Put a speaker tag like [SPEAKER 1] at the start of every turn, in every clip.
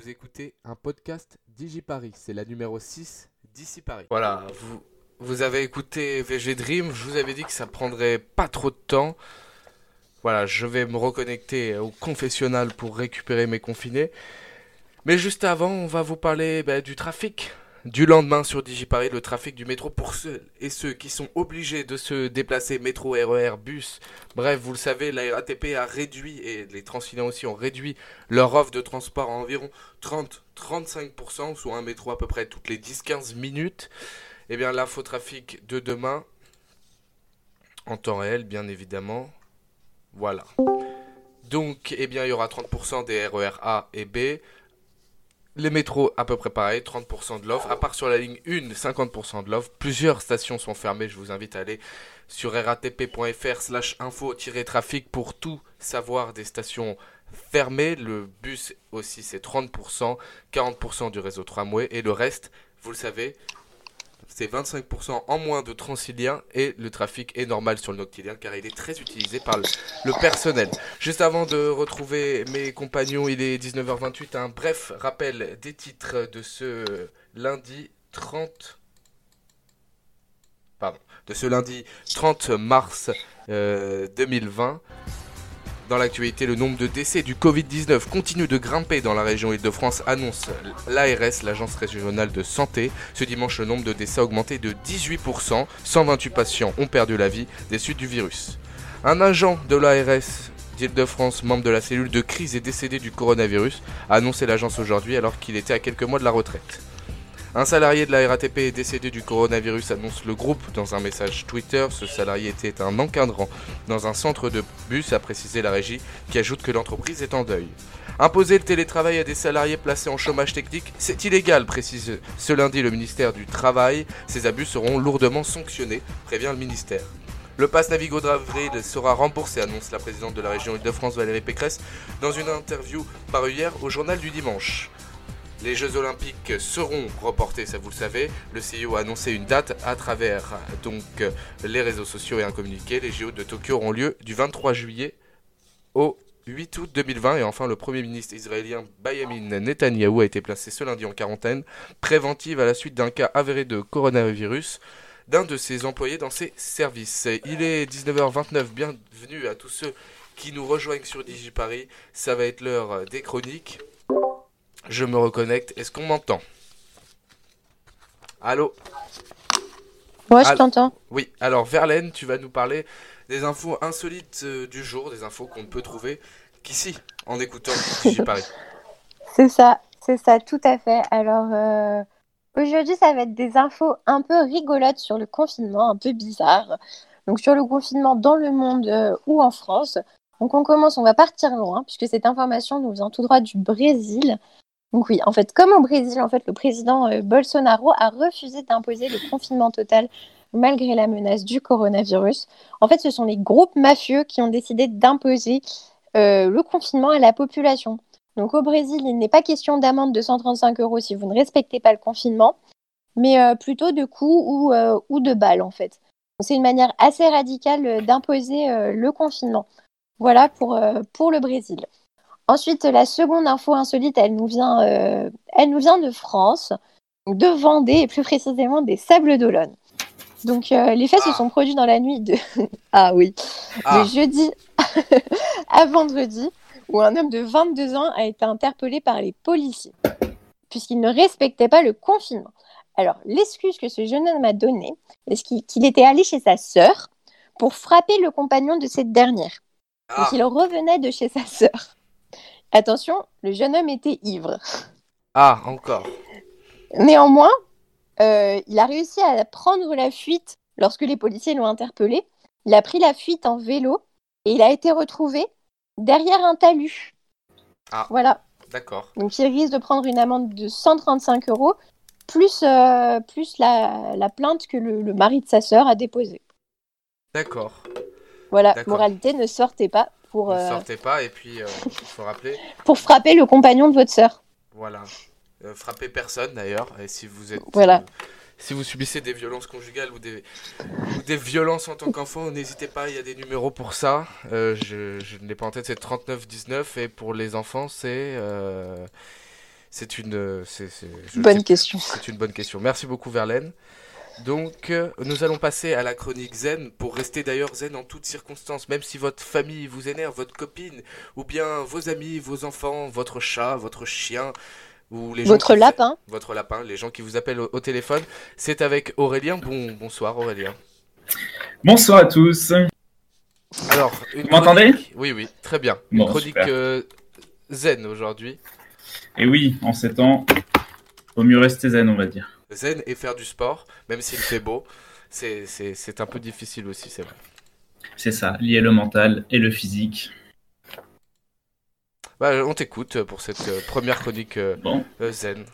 [SPEAKER 1] Vous écoutez un podcast DigiParis, c'est la numéro 6 d'ici Paris.
[SPEAKER 2] Voilà, vous, vous avez écouté VG je vous avais dit que ça prendrait pas trop de temps. Voilà, je vais me reconnecter au confessionnal pour récupérer mes confinés. Mais juste avant, on va vous parler bah, du trafic. Du lendemain sur DigiParis, le trafic du métro pour ceux et ceux qui sont obligés de se déplacer métro, RER, bus. Bref, vous le savez, la RATP a réduit, et les Transilien aussi ont réduit leur offre de transport à environ 30-35%, soit un métro à peu près toutes les 10-15 minutes. Eh bien, l'infotrafic de demain, en temps réel, bien évidemment. Voilà. Donc, eh bien, il y aura 30% des RER A et B. Les métros, à peu près pareil, 30% de l'offre. À part sur la ligne 1, 50% de l'offre. Plusieurs stations sont fermées. Je vous invite à aller sur ratp.fr slash info-trafic pour tout savoir des stations fermées. Le bus aussi, c'est 30%, 40% du réseau tramway. Et le reste, vous le savez, c'est 25% en moins de Transilien et le trafic est normal sur le Noctilien car il est très utilisé par le, personnel. Juste avant de retrouver mes compagnons, il est 19h28. Un bref rappel des titres de ce lundi 30. Pardon. De ce lundi 30 mars euh, 2020. Dans l'actualité, le nombre de décès du Covid-19 continue de grimper dans la région Île-de-France, annonce l'ARS, l'Agence régionale de santé. Ce dimanche, le nombre de décès a augmenté de 18%. 128 patients ont perdu la vie des suites du virus. Un agent de l'ARS d'Île-de-France, membre de la cellule de crise, est décédé du coronavirus, a annoncé l'agence aujourd'hui alors qu'il était à quelques mois de la retraite. Un salarié de la RATP est décédé du coronavirus, annonce le groupe dans un message Twitter. Ce salarié était un encadrant dans un centre de bus, a précisé la régie, qui ajoute que l'entreprise est en deuil. Imposer le télétravail à des salariés placés en chômage technique, c'est illégal, précise ce lundi le ministère du Travail. Ces abus seront lourdement sanctionnés, prévient le ministère. Le pass Navigo d'avril sera remboursé, annonce la présidente de la région Île-de-France Valérie Pécresse dans une interview parue hier au journal du dimanche. Les Jeux Olympiques seront reportés, ça vous le savez. Le CIO a annoncé une date à travers donc les réseaux sociaux et un communiqué. Les JO de Tokyo auront lieu du 23 juillet au 8 août 2020 et enfin le Premier ministre israélien Benjamin Netanyahou a été placé ce lundi en quarantaine préventive à la suite d'un cas avéré de coronavirus d'un de ses employés dans ses services. Il est 19h29, bienvenue à tous ceux qui nous rejoignent sur DigiParis. Ça va être l'heure des chroniques. Je me reconnecte. Est-ce qu'on m'entend? Allô?
[SPEAKER 3] Ouais, je t'entends.
[SPEAKER 2] Oui, alors Verlaine, tu vas nous parler des infos insolites euh, du jour, des infos qu'on ne peut trouver qu'ici, en écoutant DigiParis.
[SPEAKER 3] C'est ça, c'est ça, tout à fait. Alors, euh, aujourd'hui, ça va être des infos un peu rigolotes sur le confinement, un peu bizarres. Donc, sur le confinement dans le monde euh, ou en France. Donc, on commence, on va partir loin, puisque cette information nous vient tout droit du Brésil. Donc, oui, en fait, comme au Brésil, en fait, le président euh, Bolsonaro a refusé d'imposer le confinement total malgré la menace du coronavirus. En fait, ce sont les groupes mafieux qui ont décidé d'imposer euh, le confinement à la population. Donc au Brésil, il n'est pas question d'amende de 135 euros si vous ne respectez pas le confinement, mais euh, plutôt de coups ou, de balles en fait. C'est une manière assez radicale d'imposer le confinement. Voilà pour le Brésil. Ensuite, la seconde info insolite, elle nous vient, euh, elle nous vient de France, de Vendée et plus précisément des Sables d'Olonne. Donc euh, les faits se sont produits dans la nuit de ah oui
[SPEAKER 2] Ah.
[SPEAKER 3] de jeudi à vendredi où un homme de 22 ans a été interpellé par les policiers puisqu'il ne respectait pas le confinement. Alors l'excuse que ce jeune homme a donnée est qu'il qu'il était allé chez sa sœur pour frapper le compagnon de cette dernière? Donc
[SPEAKER 2] Ah,
[SPEAKER 3] il revenait de chez sa sœur. Attention, le jeune homme était ivre.
[SPEAKER 2] ah, encore.
[SPEAKER 3] Néanmoins, euh, il a réussi à prendre la fuite lorsque les policiers l'ont interpellé. Il a pris la fuite en vélo et il a été retrouvé derrière un talus.
[SPEAKER 2] Ah.
[SPEAKER 3] Voilà.
[SPEAKER 2] D'accord.
[SPEAKER 3] Donc il risque de prendre une amende de 135 euros plus, euh, plus la, la plainte que le, le mari de sa sœur a déposée.
[SPEAKER 2] D'accord.
[SPEAKER 3] Voilà, moralité, ne sortez pas pour,
[SPEAKER 2] Ne
[SPEAKER 3] euh,
[SPEAKER 2] sortez pas et puis euh, il faut rappeler,
[SPEAKER 3] pour frapper le compagnon de votre sœur.
[SPEAKER 2] voilà, Euh, frappez personne d'ailleurs. Et si vous êtes,
[SPEAKER 3] Voilà.
[SPEAKER 2] si vous subissez des violences conjugales ou des, ou des violences en tant qu'enfant, n'hésitez pas, il y a des numéros pour ça. Euh, je, je ne l'ai pas en tête, c'est 3919 et pour les enfants c'est euh, C'est une,
[SPEAKER 3] Bonne question.
[SPEAKER 2] C'est une bonne question. Merci beaucoup Verlaine. Donc, euh, nous allons passer à la chronique zen pour rester d'ailleurs zen en toutes circonstances, même si votre famille vous énerve, votre copine, ou bien vos amis, vos enfants, votre chat, votre chien, ou les gens
[SPEAKER 3] Votre
[SPEAKER 2] qui-
[SPEAKER 3] lapin.
[SPEAKER 2] votre lapin, les gens qui vous appellent au, au téléphone. C'est avec Aurélien. Bon, bonsoir Aurélien.
[SPEAKER 4] Bonsoir à tous.
[SPEAKER 2] Alors, une
[SPEAKER 4] Vous m'entendez?
[SPEAKER 2] chronique- Oui, oui, très bien. Une
[SPEAKER 4] Bon,
[SPEAKER 2] chronique euh, zen aujourd'hui.
[SPEAKER 4] Et oui, en ces temps, vaut mieux rester zen, on va dire.
[SPEAKER 2] Zen et faire du sport, même s'il fait beau. C'est- un peu difficile aussi, c'est vrai.
[SPEAKER 4] C'est ça, lier le mental et le physique.
[SPEAKER 2] Bah, on t'écoute pour cette euh, première chronique euh,
[SPEAKER 4] Bon,
[SPEAKER 2] euh, zen.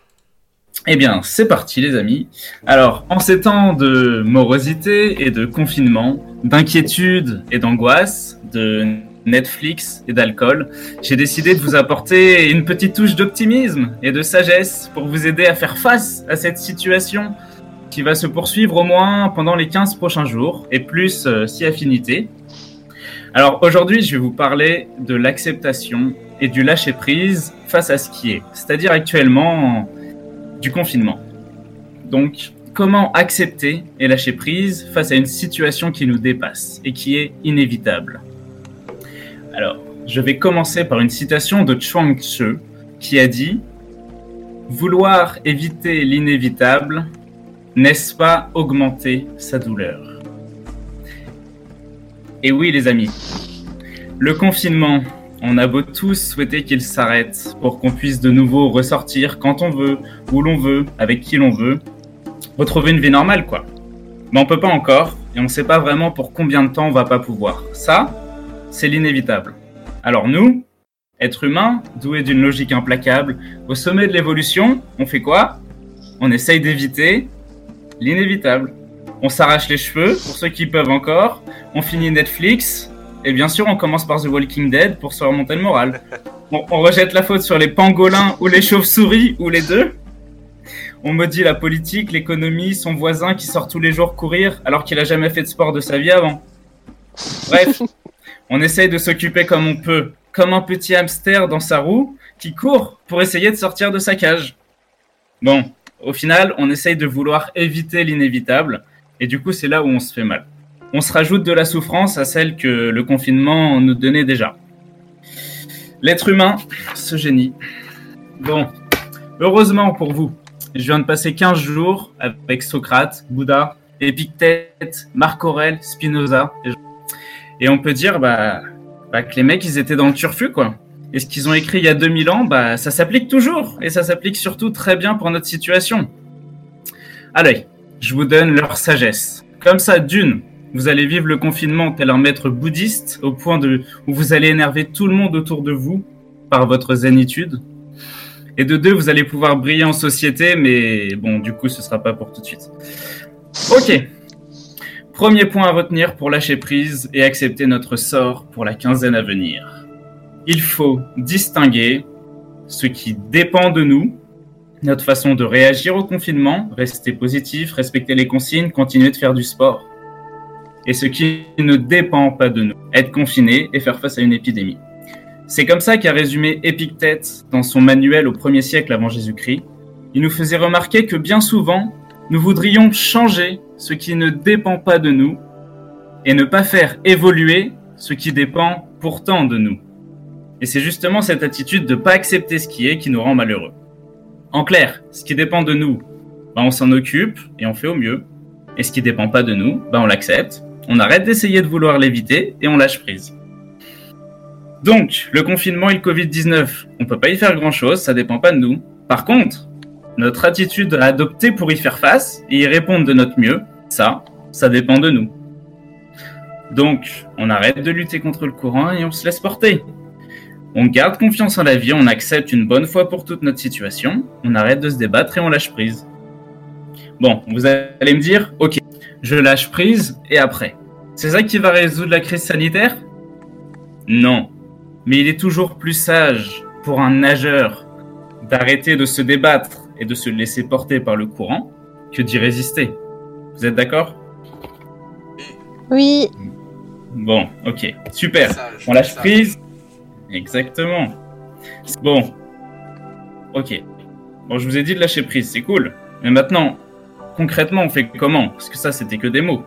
[SPEAKER 4] eh bien, c'est parti les amis. Alors, en ces temps de morosité et de confinement, d'inquiétude et d'angoisse, de Netflix et d'alcool, j'ai décidé de vous apporter une petite touche d'optimisme et de sagesse pour vous aider à faire face à cette situation qui va se poursuivre au moins pendant les 15 prochains jours, et plus euh, si affinité. Alors aujourd'hui, je vais vous parler de l'acceptation et du lâcher-prise face à ce qui est, c'est-à-dire actuellement du confinement. Donc, comment accepter et lâcher prise face à une situation qui nous dépasse et qui est inévitable? Alors, je vais commencer par une citation de Chuang Tzu qui a dit Vouloir éviter l'inévitable, n'est-ce pas augmenter sa douleur? Et oui, les amis, le confinement, on a beau tous souhaiter qu'il s'arrête pour qu'on puisse de nouveau ressortir quand on veut, où l'on veut, avec qui l'on veut, retrouver une vie normale, quoi. Mais on peut pas encore, et on sait pas vraiment pour combien de temps on va pas pouvoir. Ça, c'est l'inévitable. Alors nous, êtres humains, doués d'une logique implacable, au sommet de l'évolution, on fait quoi? On essaye d'éviter l'inévitable. On s'arrache les cheveux, pour ceux qui peuvent encore, on finit Netflix, et bien sûr on commence par The Walking Dead pour se remonter le moral. On, on rejette la faute sur les pangolins ou les chauves-souris, ou les deux. On maudit la politique, l'économie, son voisin qui sort tous les jours courir alors qu'il a jamais fait de sport de sa vie avant. Bref, on essaye de s'occuper comme on peut, comme un petit hamster dans sa roue qui court pour essayer de sortir de sa cage. Bon, au final, on essaye de vouloir éviter l'inévitable, et du coup, c'est là où on se fait mal. On se rajoute de la souffrance à celle que le confinement nous donnait déjà. L'être humain, ce génie. Bon, heureusement pour vous, je viens de passer 15 jours avec Socrate, Bouddha, Épictète, Marc Aurèle, Spinoza. Et, et on peut dire bah, bah, que les mecs, ils étaient dans le turfu, quoi. Et ce qu'ils ont écrit il y a 2000 ans, bah, ça s'applique toujours. Et ça s'applique surtout très bien pour notre situation. Allez, je vous donne leur sagesse. Comme ça, d'une, vous allez vivre le confinement tel un maître bouddhiste, au point de, où vous allez énerver tout le monde autour de vous par votre zénitude. Et de deux, vous allez pouvoir briller en société, mais bon, du coup, ce sera pas pour tout de suite. Ok. Premier point à retenir pour lâcher prise et accepter notre sort pour la quinzaine à venir. Il faut distinguer ce qui dépend de nous, notre façon de réagir au confinement, rester positif, respecter les consignes, continuer de faire du sport, et ce qui ne dépend pas de nous, être confiné et faire face à une épidémie. C'est comme ça qu'a résumé Épictète dans son manuel au 1er siècle avant Jésus-Christ. Il nous faisait remarquer que bien souvent, nous voudrions changer ce qui ne dépend pas de nous et ne pas faire évoluer ce qui dépend pourtant de nous. Et c'est justement cette attitude de ne pas accepter ce qui est qui nous rend malheureux. En clair, ce qui dépend de nous, ben on s'en occupe et on fait au mieux. Et ce qui dépend pas de nous, ben on l'accepte, on arrête d'essayer de vouloir l'éviter et on lâche prise. Donc, le confinement et le Covid-19, on peut pas y faire grand chose, ça dépend pas de nous. Par contre, notre attitude à adopter pour y faire face et y répondre de notre mieux, ça, ça dépend de nous. Donc, on arrête de lutter contre le courant et on se laisse porter. On garde confiance en la vie, on accepte une bonne fois pour toute notre situation, on arrête de se débattre et on lâche prise. Bon, vous allez me dire, ok, je lâche prise et après. C'est ça qui va résoudre la crise sanitaire? Non. Mais il est toujours plus sage pour un nageur d'arrêter de se débattre et de se laisser porter par le courant que d'y résister. Vous êtes d'accord?
[SPEAKER 3] Oui,
[SPEAKER 4] Bon, ok, super. On lâche prise Exactement. Bon. Ok. Bon, je vous ai dit de lâcher prise, c'est cool. Mais maintenant, concrètement, on fait comment? Parce que ça, c'était que des mots.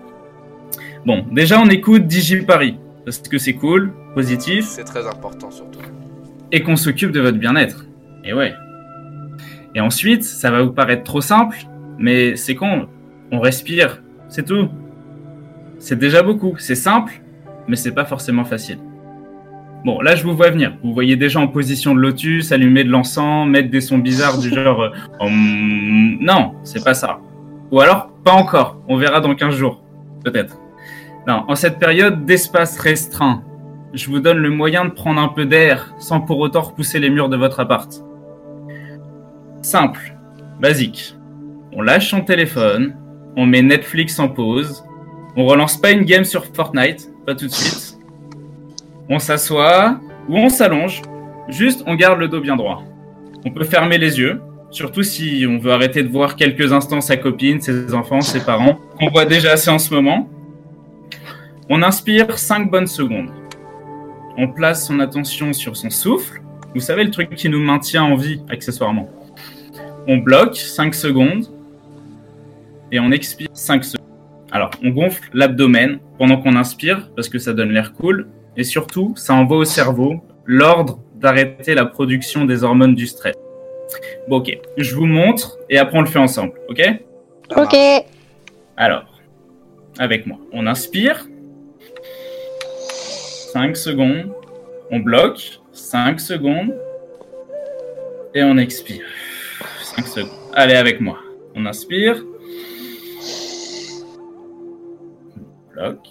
[SPEAKER 4] Bon, déjà, on écoute DigiParis. Parce que c'est cool, positif,
[SPEAKER 2] C'est très important surtout.
[SPEAKER 4] et qu'on s'occupe de votre bien-être. Et ouais. Et ensuite, ça va vous paraître trop simple, mais c'est con. On respire, c'est tout. C'est déjà beaucoup. C'est simple, mais c'est pas forcément facile. Bon, là, je vous vois venir. Vous voyez déjà en position de lotus, allumer de l'encens, mettre des sons bizarres du genre. euh, Hum, Non, c'est pas ça. Ou alors, pas encore. On verra dans 15 jours. Peut-être. Non, en cette période d'espace restreint, je vous donne le moyen de prendre un peu d'air sans pour autant repousser les murs de votre appart. Simple, basique. On lâche son téléphone, on met Netflix en pause, on relance pas une game sur Fortnite, pas tout de suite. On s'assoit ou on s'allonge, juste on garde le dos bien droit. On peut fermer les yeux, surtout si on veut arrêter de voir quelques instants sa copine, ses enfants, ses parents, qu'on voit déjà assez en ce moment. On inspire 5 bonnes secondes on place son attention sur son souffle. Vous savez, le truc qui nous maintient en vie, accessoirement. On bloque 5 secondes et on expire 5 secondes. Alors, on gonfle l'abdomen pendant qu'on inspire parce que ça donne l'air cool. Et surtout, ça envoie au cerveau l'ordre d'arrêter la production des hormones du stress. Bon, ok. Je vous montre et après on le fait ensemble, ok?
[SPEAKER 3] Ok.
[SPEAKER 4] alors, avec moi, on inspire. 5 secondes. On bloque. 5 secondes. Et on expire. 5 secondes. Allez, avec moi. On inspire. On bloque.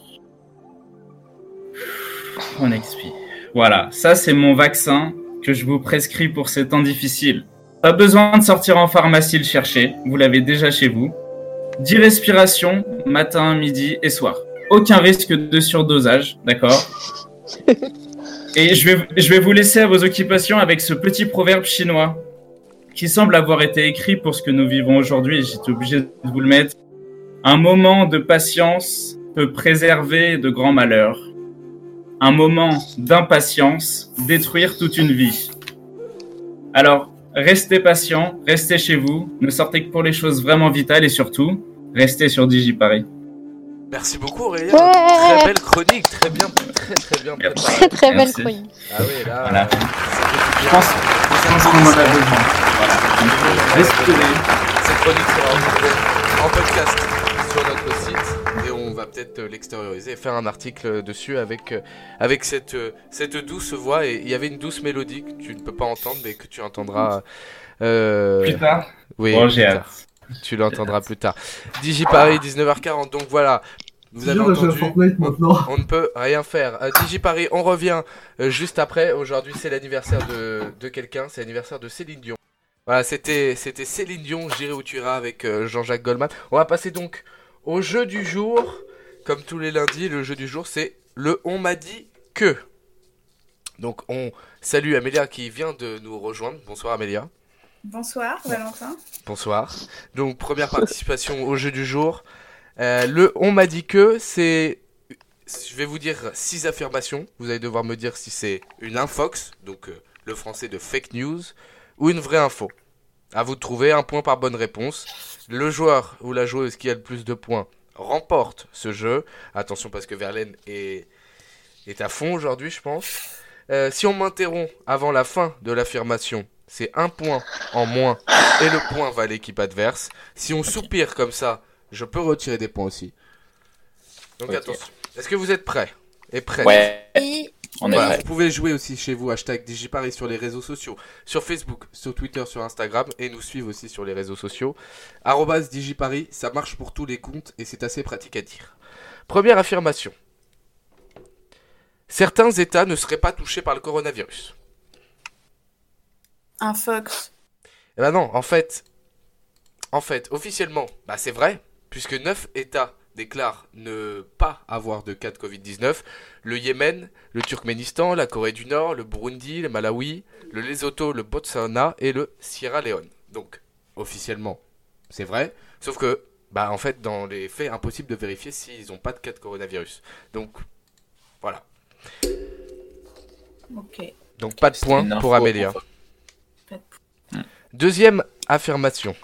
[SPEAKER 4] On expire. Voilà, ça c'est mon vaccin que je vous prescris pour ces temps difficiles. Pas besoin de sortir en pharmacie le chercher, vous l'avez déjà chez vous. 10 respirations, matin, midi et soir. Aucun risque de surdosage, d'accord Et je vais, je vais vous laisser à vos occupations avec ce petit proverbe chinois qui semble avoir été écrit pour ce que nous vivons aujourd'hui et j'étais obligé de vous le mettre. Un moment de patience peut préserver de grands malheurs. Un moment d'impatience détruire toute une vie. Alors, restez patient, restez chez vous, ne sortez que pour les choses vraiment vitales et surtout, restez sur DigiParis.
[SPEAKER 2] Merci beaucoup Aurélien.
[SPEAKER 3] Ouais.
[SPEAKER 2] Très belle chronique, très bien, très très bien préparée.
[SPEAKER 3] Très très belle
[SPEAKER 4] Merci.
[SPEAKER 3] chronique.
[SPEAKER 2] Ah oui, là,
[SPEAKER 4] Voilà.
[SPEAKER 2] euh, ça fait du
[SPEAKER 4] Je pense, pense qu'on en a besoin. Voilà.
[SPEAKER 2] Cette chronique sera retrouvée en podcast sur notre site et on va peut-être l'extérioriser et faire un article dessus avec, euh, avec cette, euh, cette douce voix. Et il y avait une douce mélodie que tu ne peux pas entendre mais que tu entendras. euh,
[SPEAKER 4] Plus tard.
[SPEAKER 2] Oui,
[SPEAKER 4] Bon,
[SPEAKER 2] plus
[SPEAKER 4] j'ai
[SPEAKER 2] tard.
[SPEAKER 4] hâte.
[SPEAKER 2] Tu l'entendras plus tard. DigiParis 19h40. Donc voilà, vous avez entendu.
[SPEAKER 5] Fortnite maintenant.
[SPEAKER 2] On ne peut rien faire. À DigiParis, on revient euh, juste après. Aujourd'hui, c'est l'anniversaire de, de quelqu'un. C'est l'anniversaire de Céline Dion. Voilà, c'était c'était Céline Dion, J'irai où tu iras avec euh, Jean-Jacques Goldman. On va passer donc au jeu du jour. Comme tous les lundis, le jeu du jour, c'est le On m'a dit que. Donc, on salue Amélia qui vient de nous rejoindre. Bonsoir Amélia.
[SPEAKER 6] Bonsoir Valentin.
[SPEAKER 2] Bonsoir. Donc première participation au jeu du jour. Euh, le on m'a dit que c'est je vais vous dire six affirmations. Vous allez devoir me dire si c'est une infox, donc euh, le français de fake news, ou une vraie info. À vous de trouver un point par bonne réponse. Le joueur ou la joueuse qui a le plus de points remporte ce jeu. Attention parce que Verlaine est, est à fond aujourd'hui, je pense. Euh, si on m'interrompt avant la fin de l'affirmation, c'est un point en moins et le point va à l'équipe adverse. Si on soupire comme ça, je peux retirer des points aussi. Donc attention. Est-ce que vous êtes prêts Et prêts
[SPEAKER 7] Ouais,
[SPEAKER 6] Et
[SPEAKER 7] on est
[SPEAKER 2] Voilà,
[SPEAKER 7] prêt.
[SPEAKER 2] Vous pouvez jouer aussi chez vous, hashtag Digiparis sur les réseaux sociaux, sur Facebook, sur Twitter, sur Instagram, et nous suivre aussi sur les réseaux sociaux. Arrobas Digiparis, ça marche pour tous les comptes et c'est assez pratique à dire. Première affirmation. Certains États ne seraient pas touchés par le coronavirus.
[SPEAKER 6] un fox.
[SPEAKER 2] Eh ben non, en fait, en fait, officiellement, bah c'est vrai, puisque 9 États déclarent ne pas avoir de cas de Covid-19. Le Yémen, le Turkménistan, la Corée du Nord, le Burundi, le Malawi, le Lesotho, le Botswana et le Sierra Leone. Donc, officiellement, c'est vrai, sauf que, bah en fait, dans les faits, impossible de vérifier s'ils n'ont pas de cas de coronavirus. Donc, voilà. Donc pas de point pour Amélia.
[SPEAKER 6] de
[SPEAKER 2] Deuxième affirmation.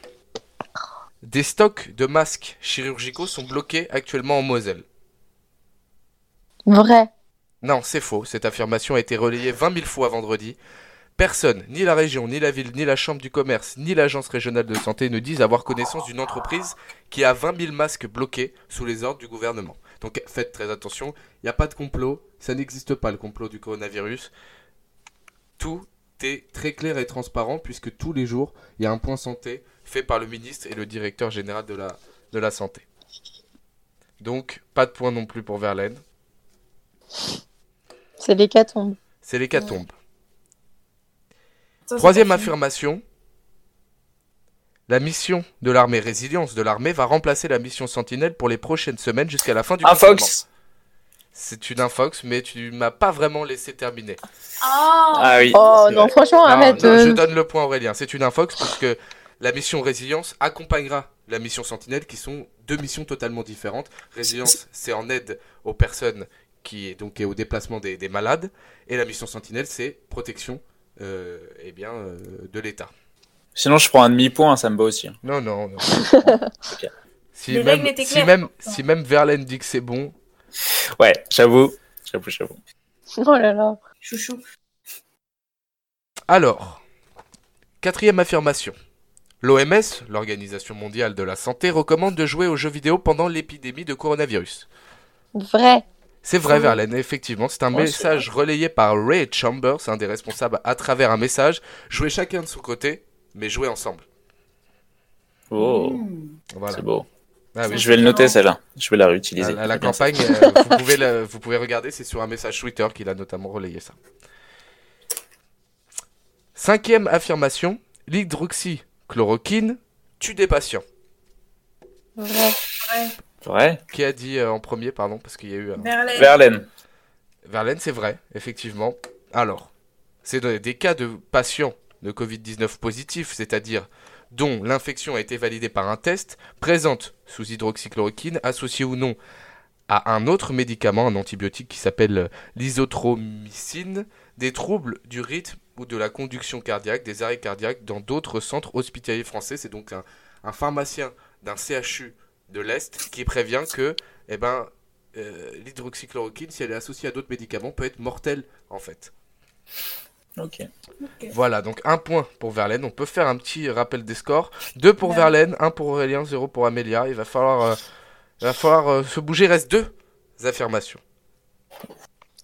[SPEAKER 2] Des stocks de masques chirurgicaux sont bloqués actuellement en Moselle.
[SPEAKER 3] Vrai.
[SPEAKER 2] Non, c'est faux. Cette affirmation a été relayée 20 000 fois vendredi. Personne, ni la région, ni la ville, ni la chambre du commerce, ni l'agence régionale de santé ne disent avoir connaissance d'une entreprise qui a 20 000 masques bloqués sous les ordres du gouvernement. Donc faites très attention, il n'y a pas de complot, ça n'existe pas le complot du coronavirus. Tout très clair et transparent puisque tous les jours, il y a un point santé fait par le ministre et le directeur général de la, de la santé. Donc, pas de point non plus pour Verlaine.
[SPEAKER 3] C'est l'hécatombe.
[SPEAKER 2] C'est l'hécatombe.
[SPEAKER 6] C'est
[SPEAKER 2] Troisième affirmation. La mission de l'armée résilience de l'armée va remplacer la mission Sentinelle pour les prochaines semaines jusqu'à la fin du
[SPEAKER 5] Un
[SPEAKER 2] confinement.
[SPEAKER 5] Fox
[SPEAKER 2] C'est une infox, mais tu m'as pas vraiment laissé terminer.
[SPEAKER 6] Ah,
[SPEAKER 5] Ah oui.
[SPEAKER 3] Oh non,
[SPEAKER 5] vrai.
[SPEAKER 3] franchement,
[SPEAKER 2] Non,
[SPEAKER 3] arrête.
[SPEAKER 2] non,
[SPEAKER 3] euh,
[SPEAKER 2] je donne le point Aurélien. C'est une infox puisque la mission résilience accompagnera la mission Sentinelle, qui sont deux missions totalement différentes. Résilience, c'est en aide aux personnes qui est donc et au déplacement des, des malades, et la mission Sentinelle, c'est protection, euh, eh bien, euh, de l'État.
[SPEAKER 5] Sinon, je prends un demi-point, ça me va aussi. hein.
[SPEAKER 2] Non, non, non. Si,
[SPEAKER 6] Les
[SPEAKER 2] même,
[SPEAKER 6] règles étaient
[SPEAKER 2] si,
[SPEAKER 6] claires.
[SPEAKER 2] même, si même Verlaine dit que c'est bon,
[SPEAKER 5] Ouais, j'avoue. J'avoue, j'avoue.
[SPEAKER 3] Oh là là.
[SPEAKER 6] chouchou.
[SPEAKER 2] Alors, quatrième affirmation. L'OMS, l'Organisation mondiale de la santé, recommande de jouer aux jeux vidéo pendant l'épidémie de coronavirus.
[SPEAKER 3] Vrai.
[SPEAKER 2] C'est vrai. Verlaine, effectivement. C'est un
[SPEAKER 5] Ouais,
[SPEAKER 2] message relayé par Ray Chambers, un des responsables, à travers un message. Jouez chacun de son côté, mais jouez ensemble.
[SPEAKER 5] Oh,
[SPEAKER 6] Mmh.
[SPEAKER 2] Voilà.
[SPEAKER 5] c'est beau.
[SPEAKER 2] Ah oui.
[SPEAKER 5] Je vais le noter, celle-là. Je vais la réutiliser.
[SPEAKER 2] la, campagne, euh, vous, pouvez la- vous pouvez regarder, c'est sur un message Twitter qu'il a notamment relayé ça. Cinquième affirmation, l'hydroxychloroquine tue des patients.
[SPEAKER 3] Vrai.
[SPEAKER 5] Ça. Vrai
[SPEAKER 2] Qui a dit euh, en premier, pardon, parce qu'il y a eu... un-
[SPEAKER 6] Verlaine.
[SPEAKER 5] Verlaine.
[SPEAKER 2] Verlaine, c'est vrai, effectivement. Alors, c'est des cas de patients de Covid-19 positifs, c'est-à-dire dont l'infection a été validée par un test, présente sous hydroxychloroquine, associée ou non à un autre médicament, un antibiotique qui s'appelle l'isothromycine, des troubles du rythme ou de la conduction cardiaque, des arrêts cardiaques dans d'autres centres hospitaliers français. C'est donc un, un pharmacien d'un CHU de l'Est qui prévient que eh ben, euh, l'hydroxychloroquine, si elle est associée à d'autres médicaments, peut être mortelle en fait.
[SPEAKER 5] Ok.
[SPEAKER 6] Ok.
[SPEAKER 2] Voilà, donc un point pour Verlaine. On peut faire un petit rappel des scores. Deux pour
[SPEAKER 6] Ouais.
[SPEAKER 2] Verlaine, un pour Aurélien, zéro pour Amélia. Il va falloir, euh, il va falloir euh, se bouger. Il reste deux affirmations.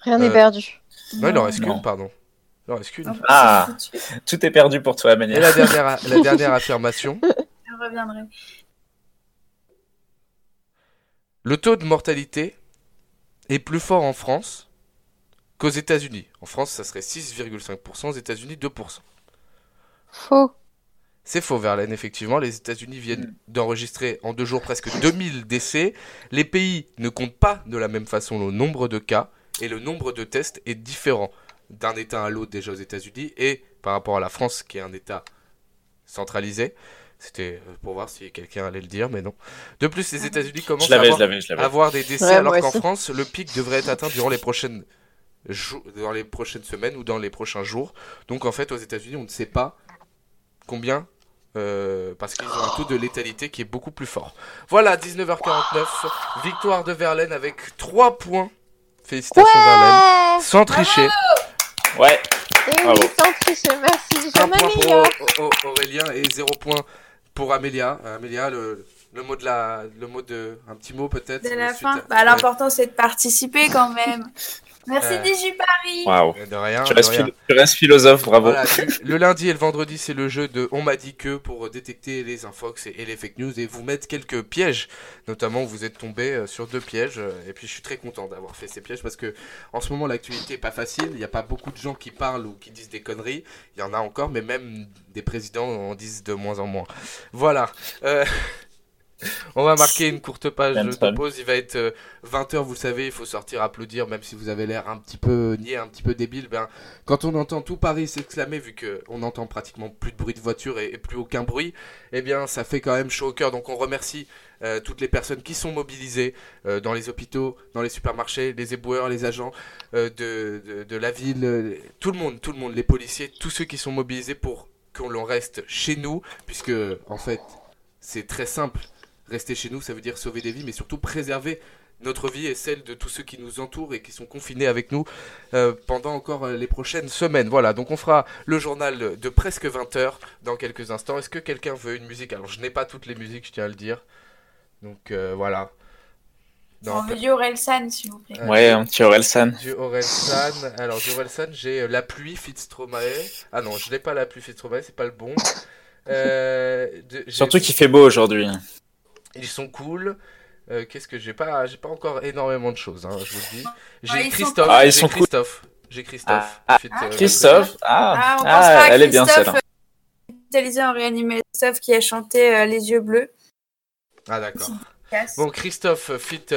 [SPEAKER 3] Rien n'est
[SPEAKER 2] Euh,
[SPEAKER 3] perdu.
[SPEAKER 2] Non, il en reste qu'une, pardon. Il en reste qu'une.
[SPEAKER 5] Ah. Tout est perdu pour toi,
[SPEAKER 2] Et
[SPEAKER 5] Mania.
[SPEAKER 2] la dernière, la dernière affirmation.
[SPEAKER 6] Je reviendrai.
[SPEAKER 2] Le taux de mortalité est plus fort en France qu'aux États-Unis. En France, ça serait 6,5%, aux États-Unis 2%.
[SPEAKER 3] Faux.
[SPEAKER 2] C'est faux, Verlaine, effectivement. Les États-Unis viennent d'enregistrer en deux jours presque 2000 décès. Les pays ne comptent pas de la même façon le nombre de cas et le nombre de tests est différent d'un État à l'autre déjà aux États-Unis et par rapport à la France qui est un État centralisé. C'était euh, pour voir si quelqu'un allait le dire, mais non. De plus, les États-Unis commencent à avoir
[SPEAKER 5] je l'avais, je l'avais.
[SPEAKER 2] avoir des décès
[SPEAKER 3] Ouais,
[SPEAKER 2] alors qu'en. France le pic devrait être atteint durant les prochaines dans les prochaines semaines ou dans les prochains jours. Donc en fait aux États-Unis on ne sait pas combien euh, parce qu'ils ont un taux de létalité qui est beaucoup plus fort. Voilà 19h49 victoire de Verlaine avec 3 points. Félicitations Verlaine sans tricher.
[SPEAKER 5] Ouais.
[SPEAKER 3] Et
[SPEAKER 5] Bravo.
[SPEAKER 3] oui, sans tricher, merci. Je
[SPEAKER 2] Un point pour
[SPEAKER 3] m'améliore.
[SPEAKER 2] Au- Au- Aurélien et 0 point pour Amélia. Amélia le, le mot de la le mot de un petit mot peut-être
[SPEAKER 6] Dès la fin. Bah,
[SPEAKER 2] Ouais.
[SPEAKER 6] l'important, c'est de participer quand même. Merci,
[SPEAKER 2] Euh. De rien.
[SPEAKER 5] Tu
[SPEAKER 2] de
[SPEAKER 5] restes,
[SPEAKER 2] rien.
[SPEAKER 5] tu restes philosophe, bravo.
[SPEAKER 2] Voilà, le lundi et le vendredi, c'est le jeu de On m'a dit que pour détecter les infox et, et les fake news et vous mettre quelques pièges. Notamment, vous êtes tombé euh, sur deux pièges. euh, Et puis, je suis très content d'avoir fait ces pièges parce que en ce moment, l'actualité est pas facile. Il n'y a pas beaucoup de gens qui parlent ou qui disent des conneries. Il y en a encore, mais même des présidents en disent de moins en moins. Voilà. Euh, On va marquer une courte page de pause. Il va être 20h, vous le savez, il faut sortir applaudir, même si vous avez l'air un petit peu niais, un petit peu débile. Ben, quand on entend tout Paris s'exclamer, vu qu'on entend pratiquement plus de bruit de voiture et, et plus aucun bruit, eh bien ça fait quand même chaud au cœur. Donc on remercie euh, toutes les personnes qui sont mobilisées euh, dans les hôpitaux, dans les supermarchés, les éboueurs, les agents euh, de, de, de la ville, euh, tout le monde, tout le monde, les policiers, tous ceux qui sont mobilisés pour qu'on l'on reste chez nous, puisque en fait c'est très simple. Rester chez nous, ça veut dire sauver des vies, mais surtout préserver notre vie et celle de tous ceux qui nous entourent et qui sont confinés avec nous euh, pendant encore euh, les prochaines semaines. Voilà, donc on fera le journal de presque 20 heures dans quelques instants. Est-ce que quelqu'un veut une musique? Alors je n'ai pas toutes les musiques, je tiens à le dire. Donc euh, voilà. Non,
[SPEAKER 6] On veut du Orelsan, s'il vous plaît.
[SPEAKER 2] Euh,
[SPEAKER 5] Ouais, un petit Orelsan.
[SPEAKER 2] du Orelsan. Alors, du Orelsan, j'ai La pluie Fit Stromae. Ah non, je n'ai pas La pluie Fit Stromae, c'est pas le bon. Euh, de-
[SPEAKER 5] Surtout qu'il fait beau aujourd'hui.
[SPEAKER 2] Ils sont cool. Euh, Qu'est-ce que j'ai pas J'ai pas encore énormément de choses, hein, je vous le dis. J'ai
[SPEAKER 6] Ouais, sont
[SPEAKER 2] Christophe.
[SPEAKER 5] cool. Ah, ils sont cool.
[SPEAKER 2] Christophe. J'ai Christophe.
[SPEAKER 5] Ah,
[SPEAKER 6] ah,
[SPEAKER 2] euh,
[SPEAKER 5] Christophe,
[SPEAKER 6] Ah,
[SPEAKER 5] ah,
[SPEAKER 6] on
[SPEAKER 5] ah,
[SPEAKER 6] pensera à
[SPEAKER 5] elle est bien
[SPEAKER 6] Christophe,
[SPEAKER 5] celle-là.
[SPEAKER 6] euh, en réanimé. Christophe qui a chanté euh, Les yeux bleus.
[SPEAKER 2] Ah d'accord. Bon, Christophe Fit